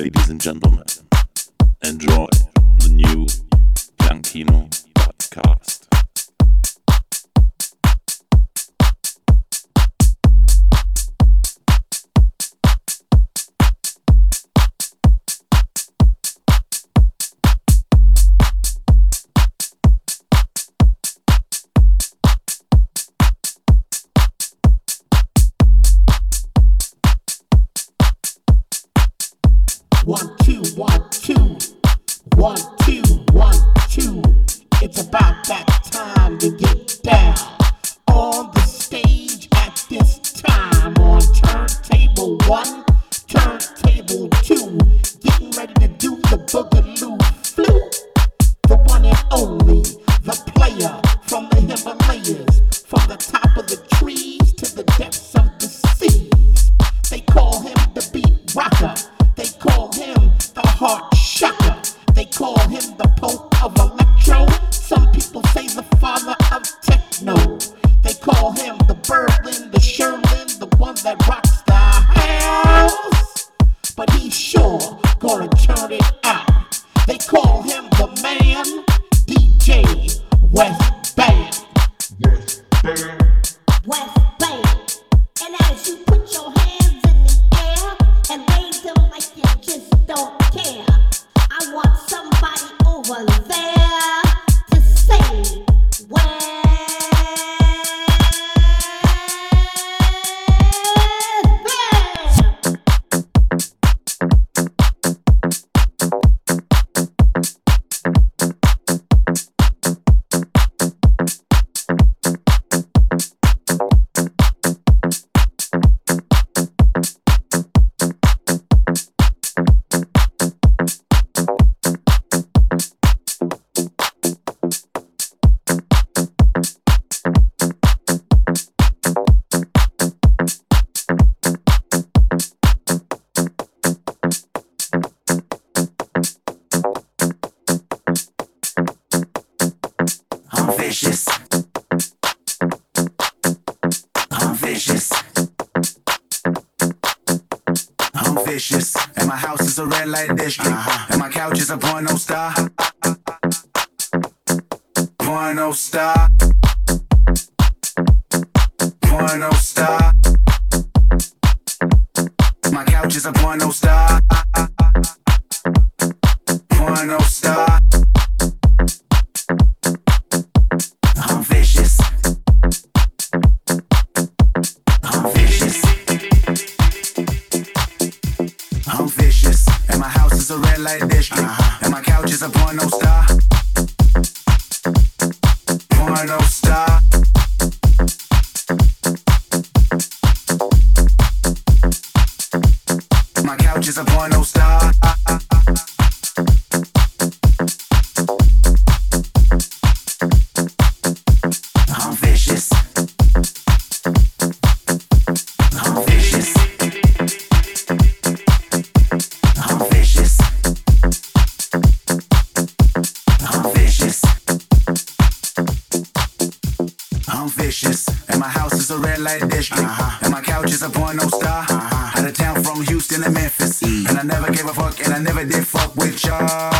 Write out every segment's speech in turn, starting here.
ladies and gentlemen, enjoy the new Bianchino podcast. like this. red district. Uh-huh. And my couch is a porno star. Uh-huh. Out of town from Houston to Memphis. E. And I never gave a fuck and I never did fuck with y'all.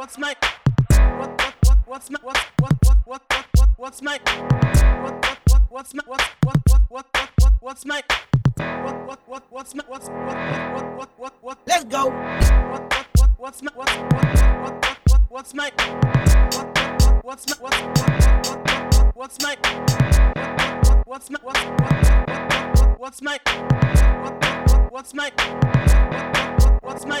What's my what what what what's my what what what what what what what's my what what what what's my what what what what what what what's my what what what what's my what's what what what what what what let's go what what what what's my what what what what what what's my what what what's my what what what what what's my what what what's my what what what what's my what what what's my what what what's my What's my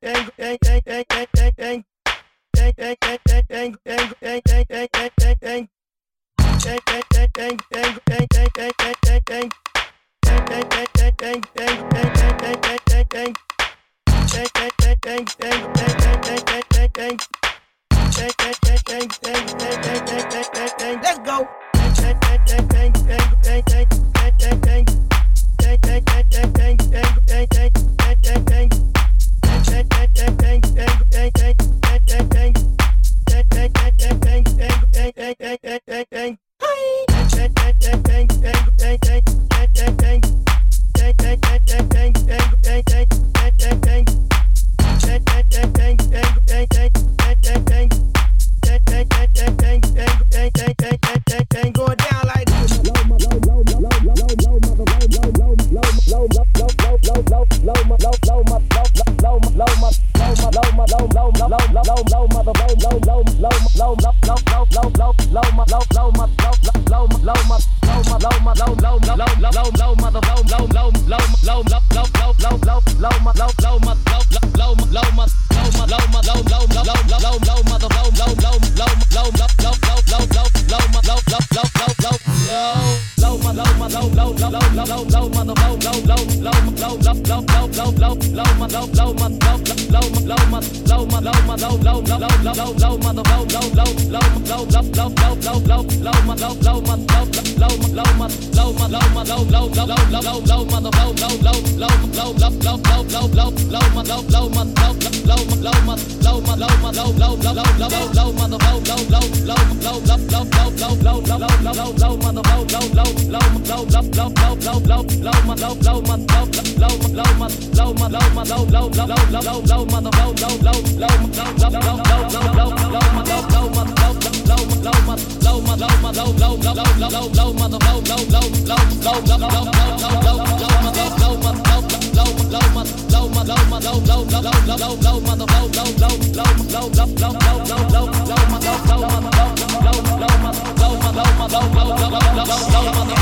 low, low, low, low, low, low, low, low, low, low, low, mother, low, low, low, low, low, low, low, low, low, low, low, my low, low, my low, low, low, my low, my low, my low, low, low, low, low, low, mother, low, low, low, low, low, low, low, low, low, low, low, my low, low, my low, low, low, my low, my low, my low, low, low, low, low, low, mother, low, low, low, low, low, low, low, low, low, low, low, low, my low, low, my low, low, low, my low, my low, my low, low, low, low, low, low, mother, low, low, low, low, low, low, low, low, low, low, low, low, low, my low, low, low, my low, my low, my low, low, low, low, low, low, mother,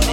low,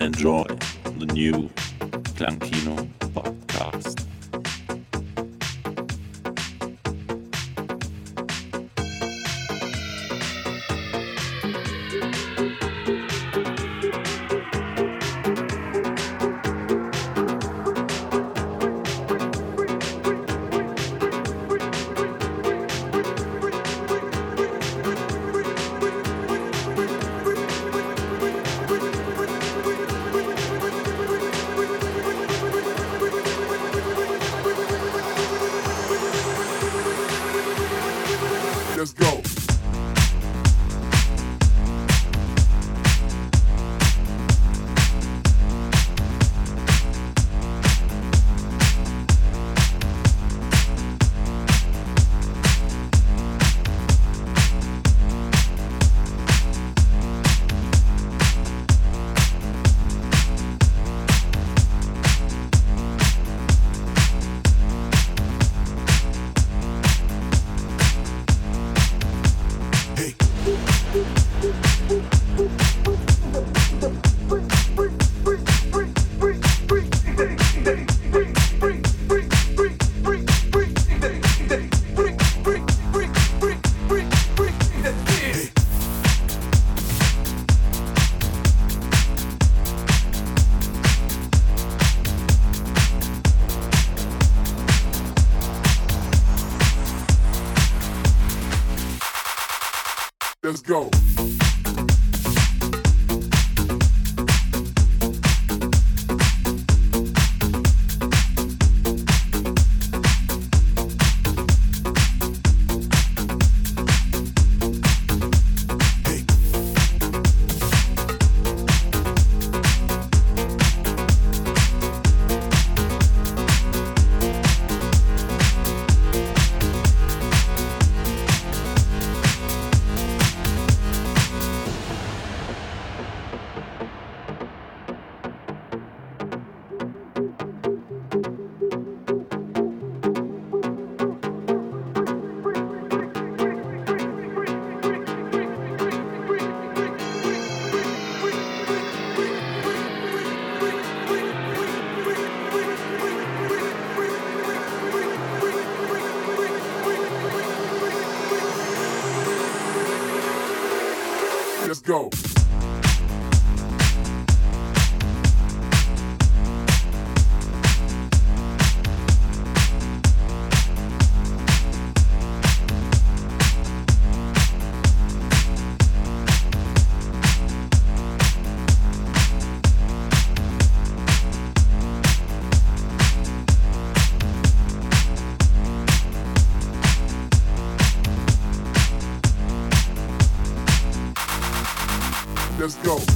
enjoy the new Clankino podcast. Let's go.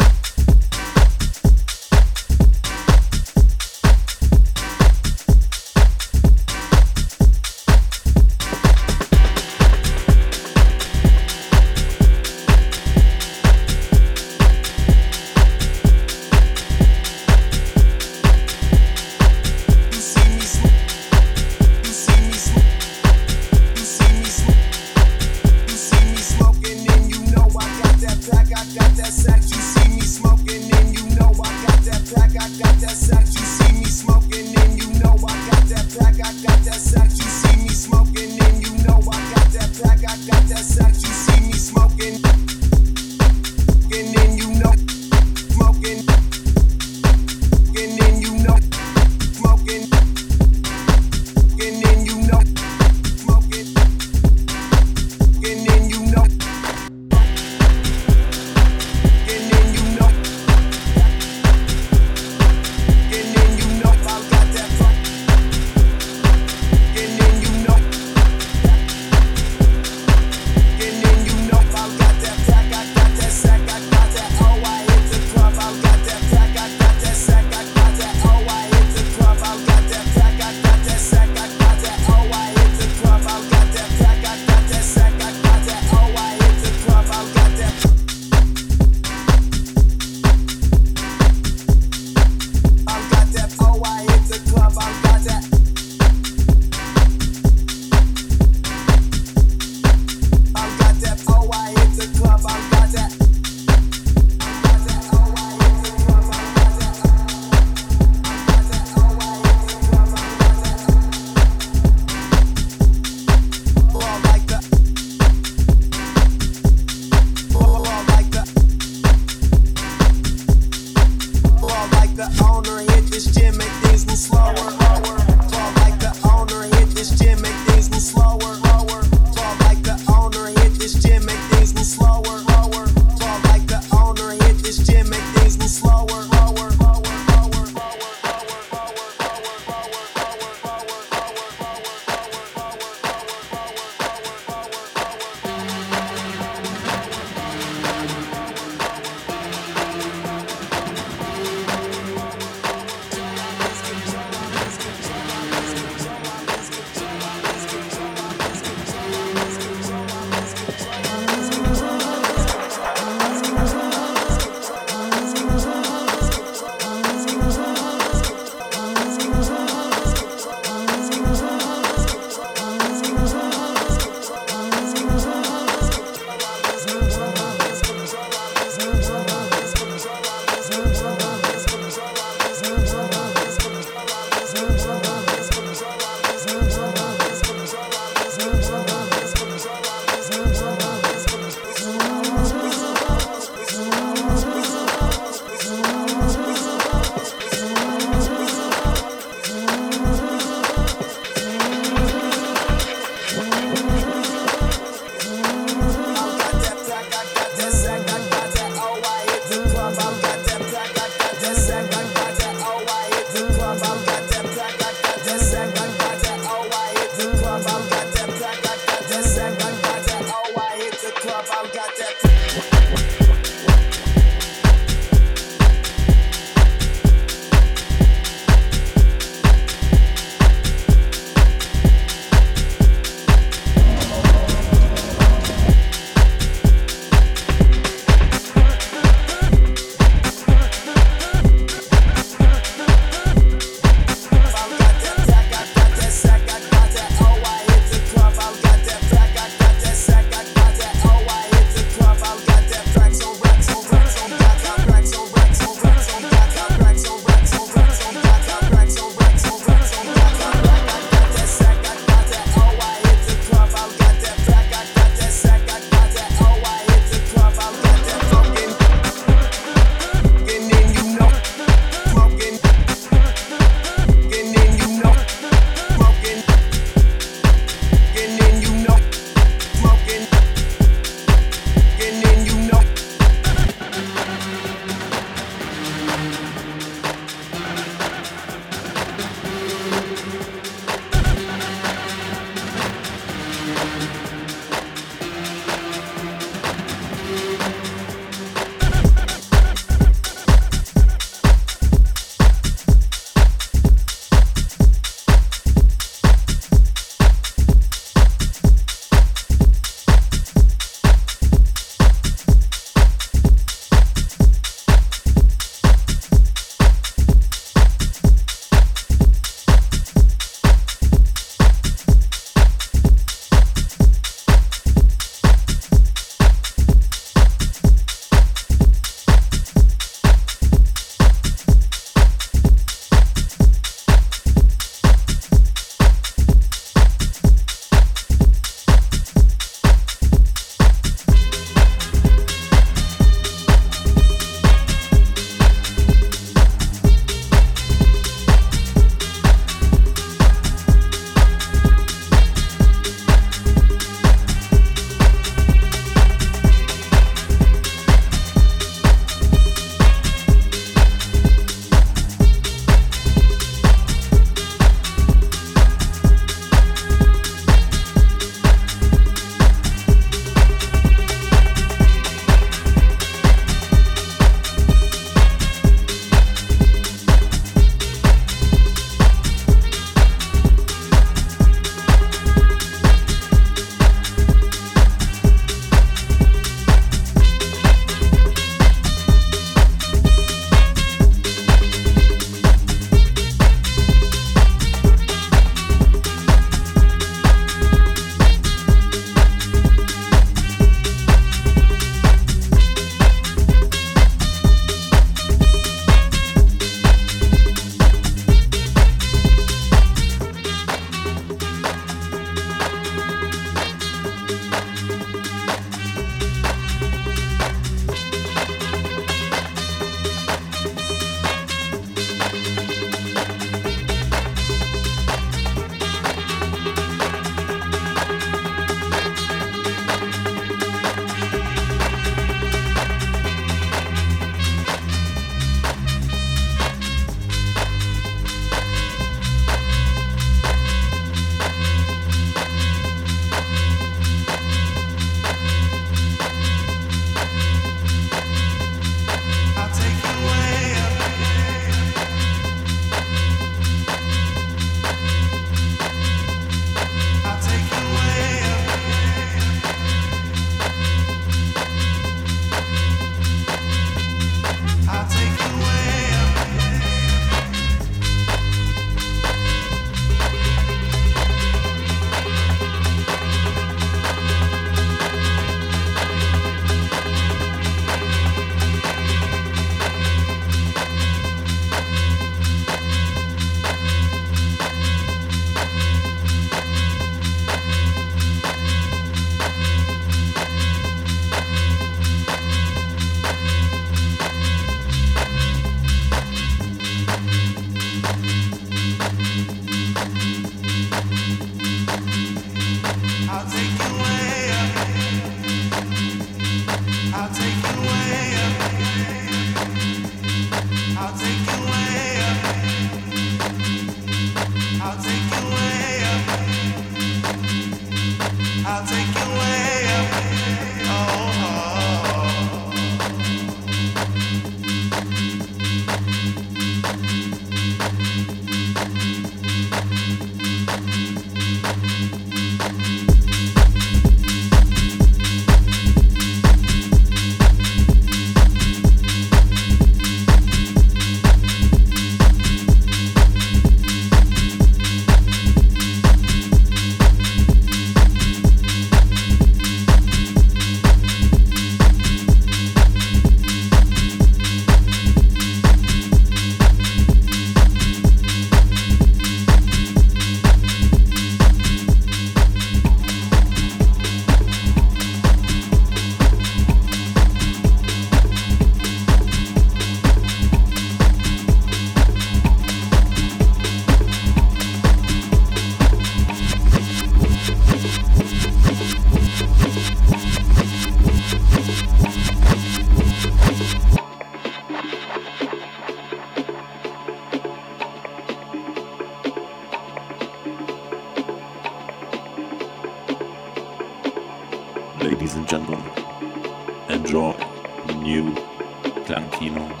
Ladies